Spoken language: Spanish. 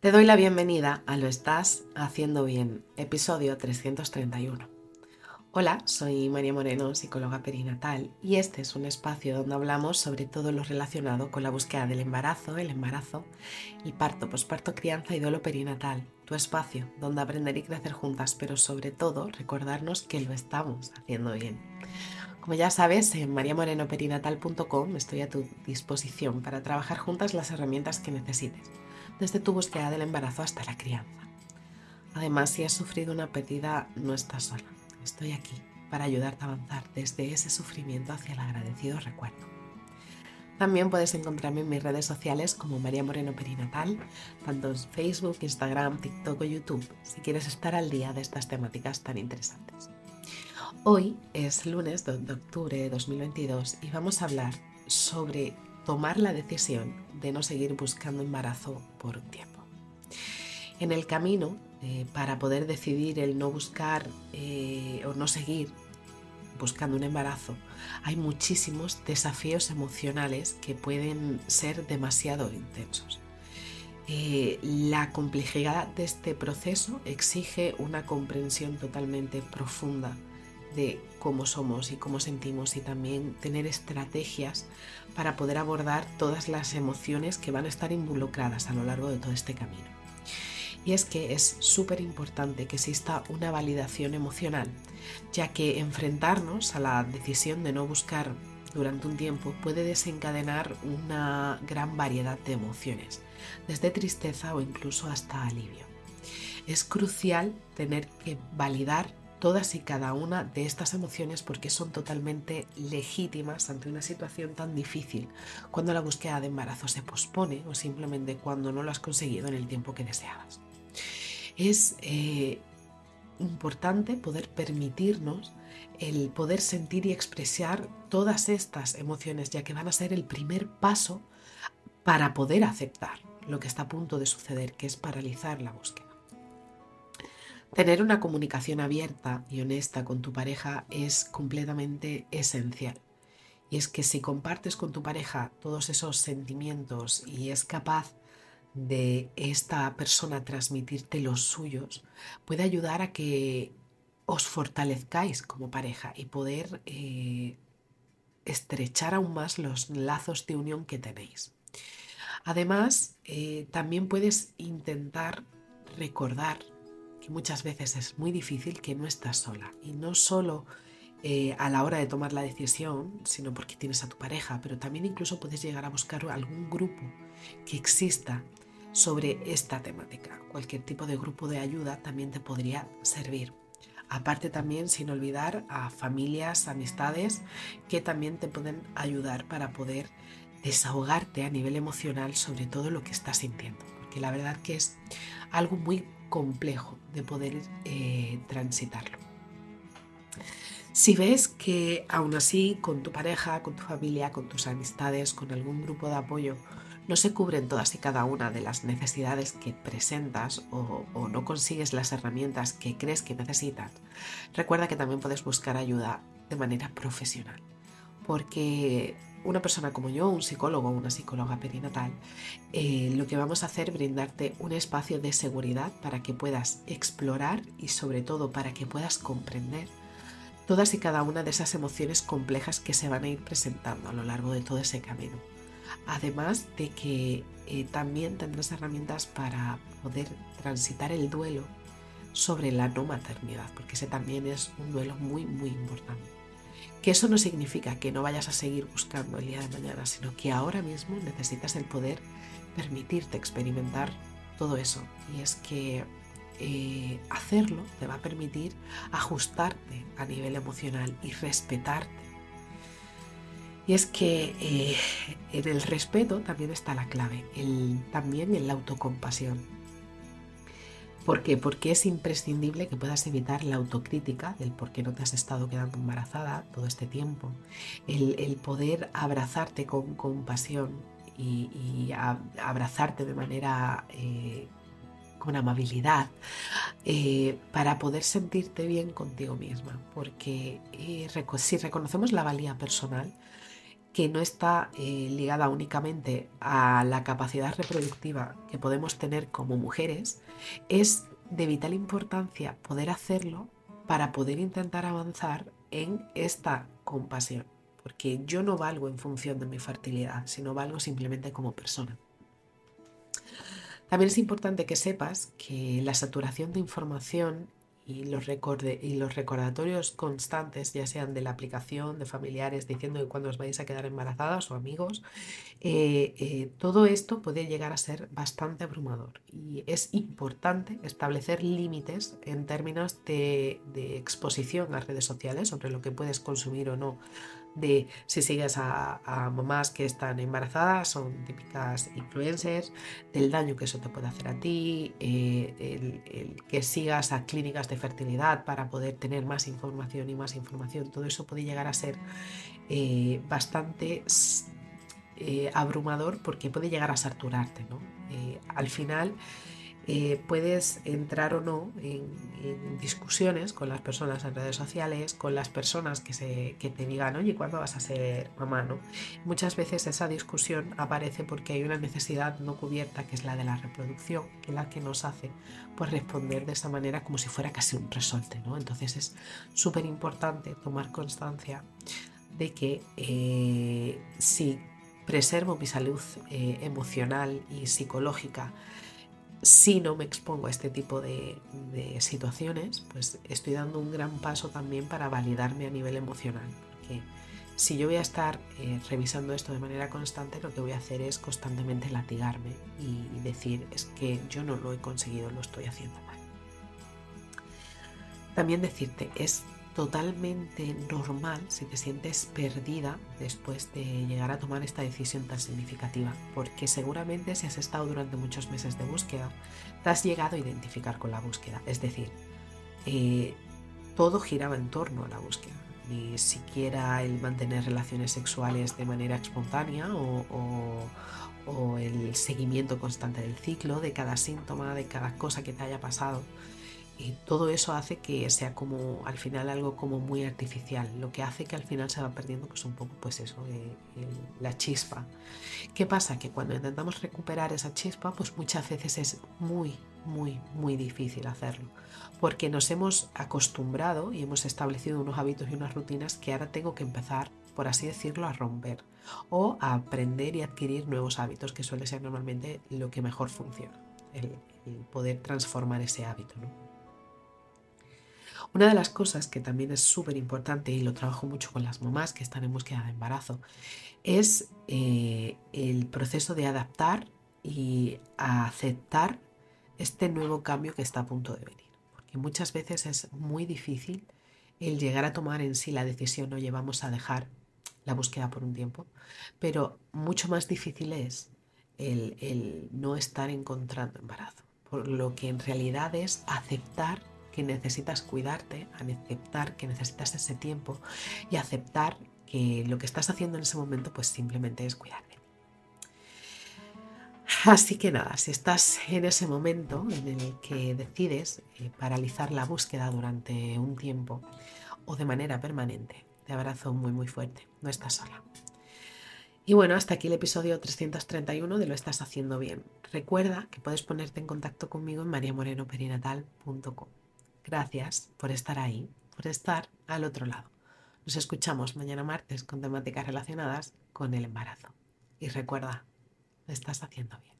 Te doy la bienvenida a Lo Estás Haciendo Bien, episodio 331. Hola, soy María Moreno, psicóloga perinatal, y este es un espacio donde hablamos sobre todo lo relacionado con la búsqueda del embarazo, el embarazo, el parto, posparto, crianza y duelo perinatal, tu espacio donde aprender y crecer juntas, pero sobre todo recordarnos que lo estamos haciendo bien. Como ya sabes, en mariamorenoperinatal.com estoy a tu disposición para trabajar juntas las herramientas que necesites desde tu búsqueda del embarazo hasta la crianza. Además, si has sufrido una pérdida, no estás sola. Estoy aquí para ayudarte a avanzar desde ese sufrimiento hacia el agradecido recuerdo. También puedes encontrarme en mis redes sociales como María Moreno Perinatal, tanto en Facebook, Instagram, TikTok o YouTube, si quieres estar al día de estas temáticas tan interesantes. Hoy es lunes de octubre de 2022 y vamos a hablar sobre tomar la decisión de no seguir buscando embarazo por un tiempo. En el camino, eh, para poder decidir el no buscar eh, o no seguir buscando un embarazo, hay muchísimos desafíos emocionales que pueden ser demasiado intensos. Eh, la complejidad de este proceso exige una comprensión totalmente profunda de cómo somos y cómo sentimos y también tener estrategias para poder abordar todas las emociones que van a estar involucradas a lo largo de todo este camino. Y es que es súper importante que exista una validación emocional, ya que enfrentarnos a la decisión de no buscar durante un tiempo puede desencadenar una gran variedad de emociones, desde tristeza o incluso hasta alivio. Es crucial tener que validar todas y cada una de estas emociones porque son totalmente legítimas ante una situación tan difícil cuando la búsqueda de embarazo se pospone o simplemente cuando no lo has conseguido en el tiempo que deseabas. Es eh, importante poder permitirnos el poder sentir y expresar todas estas emociones ya que van a ser el primer paso para poder aceptar lo que está a punto de suceder, que es paralizar la búsqueda. Tener una comunicación abierta y honesta con tu pareja es completamente esencial. Y es que si compartes con tu pareja todos esos sentimientos y es capaz de esta persona transmitirte los suyos, puede ayudar a que os fortalezcáis como pareja y poder eh, estrechar aún más los lazos de unión que tenéis. Además, eh, también puedes intentar recordar muchas veces es muy difícil que no estás sola. Y no solo eh, a la hora de tomar la decisión, sino porque tienes a tu pareja, pero también incluso puedes llegar a buscar algún grupo que exista sobre esta temática. Cualquier tipo de grupo de ayuda también te podría servir. Aparte también, sin olvidar a familias, amistades que también te pueden ayudar para poder desahogarte a nivel emocional sobre todo lo que estás sintiendo. Porque la verdad que es algo muy complejo de poder eh, transitarlo. Si ves que aún así con tu pareja, con tu familia, con tus amistades, con algún grupo de apoyo, no se cubren todas y cada una de las necesidades que presentas o, o no consigues las herramientas que crees que necesitas, recuerda que también puedes buscar ayuda de manera profesional. Porque una persona como yo, un psicólogo o una psicóloga perinatal, eh, lo que vamos a hacer es brindarte un espacio de seguridad para que puedas explorar y sobre todo para que puedas comprender todas y cada una de esas emociones complejas que se van a ir presentando a lo largo de todo ese camino. Además de que eh, también tendrás herramientas para poder transitar el duelo sobre la no maternidad, porque ese también es un duelo muy, muy importante. Que eso no significa que no vayas a seguir buscando el día de mañana, sino que ahora mismo necesitas el poder permitirte experimentar todo eso. Y es que eh, hacerlo te va a permitir ajustarte a nivel emocional y respetarte. Y es que eh, en el respeto también está la clave, también en la autocompasión. ¿Por qué? Porque es imprescindible que puedas evitar la autocrítica del por qué no te has estado quedando embarazada todo este tiempo. El, poder abrazarte con compasión y, abrazarte de manera eh, con amabilidad eh, para poder sentirte bien contigo misma. Porque eh, si reconocemos la valía personal, que no está eh, ligada únicamente a la capacidad reproductiva que podemos tener como mujeres, es de vital importancia poder hacerlo para poder intentar avanzar en esta compasión, porque yo no valgo en función de mi fertilidad, sino valgo simplemente como persona. También es importante que sepas que la saturación de información y los, y los recordatorios constantes, ya sean de la aplicación, de familiares, diciendo que cuando os vais a quedar embarazadas o amigos, eh, eh, todo esto puede llegar a ser bastante abrumador. Y es importante establecer límites en términos de exposición a redes sociales sobre lo que puedes consumir o no de si sigues a, mamás que están embarazadas, son típicas influencers, del daño que eso te puede hacer a ti, eh, el, que sigas a clínicas de fertilidad para poder tener más información y más información, todo eso puede llegar a ser eh, bastante eh, abrumador porque puede llegar a saturarte. ¿no? al final, eh, puedes entrar o no en, discusiones con las personas en redes sociales, con las personas que, se, que te digan, oye, ¿cuándo vas a ser mamá? ¿no? Muchas veces esa discusión aparece porque hay una necesidad no cubierta, que es la de la reproducción, que es la que nos hace pues, responder de esa manera como si fuera casi un resorte. ¿no? Entonces es súper importante tomar constancia de que eh, si preservo mi salud eh, emocional y psicológica, si no me expongo a este tipo de, situaciones, pues estoy dando un gran paso también para validarme a nivel emocional. Porque si yo voy a estar eh, revisando esto de manera constante, lo que voy a hacer es constantemente latigarme y decir, es que yo no lo he conseguido, lo estoy haciendo mal. También decirte, es totalmente normal si te sientes perdida después de llegar a tomar esta decisión tan significativa, porque seguramente si has estado durante muchos meses de búsqueda, te has llegado a identificar con la búsqueda, es decir, eh, todo giraba en torno a la búsqueda, ni siquiera el mantener relaciones sexuales de manera espontánea o el seguimiento constante del ciclo, de cada síntoma, de cada cosa que te haya pasado y todo eso hace que sea como al final algo como muy artificial, lo que hace que al final se va perdiendo pues un poco pues eso, eh, la chispa. ¿Qué pasa? Que cuando intentamos recuperar esa chispa pues muchas veces es muy, muy, muy difícil hacerlo, porque nos hemos acostumbrado y hemos establecido unos hábitos y unas rutinas que ahora tengo que empezar, por así decirlo, a romper o a aprender y adquirir nuevos hábitos, que suele ser normalmente lo que mejor funciona, el, el poder transformar ese hábito. ¿no? Una de las cosas que también es súper importante y lo trabajo mucho con las mamás que están en búsqueda de embarazo es eh, el proceso de adaptar y aceptar este nuevo cambio que está a punto de venir. Porque muchas veces es muy difícil el llegar a tomar en sí la decisión, o llevamos a dejar la búsqueda por un tiempo, pero mucho más difícil es el no estar encontrando embarazo. Por lo que en realidad es aceptar que necesitas cuidarte, aceptar que necesitas ese tiempo y aceptar que lo que estás haciendo en ese momento pues simplemente es cuidarte. Así que nada, si estás en ese momento en el que decides eh, paralizar la búsqueda durante un tiempo o de manera permanente, te abrazo muy muy fuerte, no estás sola. Y bueno, hasta aquí el episodio 331 de Lo estás haciendo bien. Recuerda que puedes ponerte en contacto conmigo en mariamorenoperinatal.com. Gracias por estar ahí, por estar al otro lado. Nos escuchamos mañana martes con temáticas relacionadas con el embarazo. Y recuerda, lo estás haciendo bien.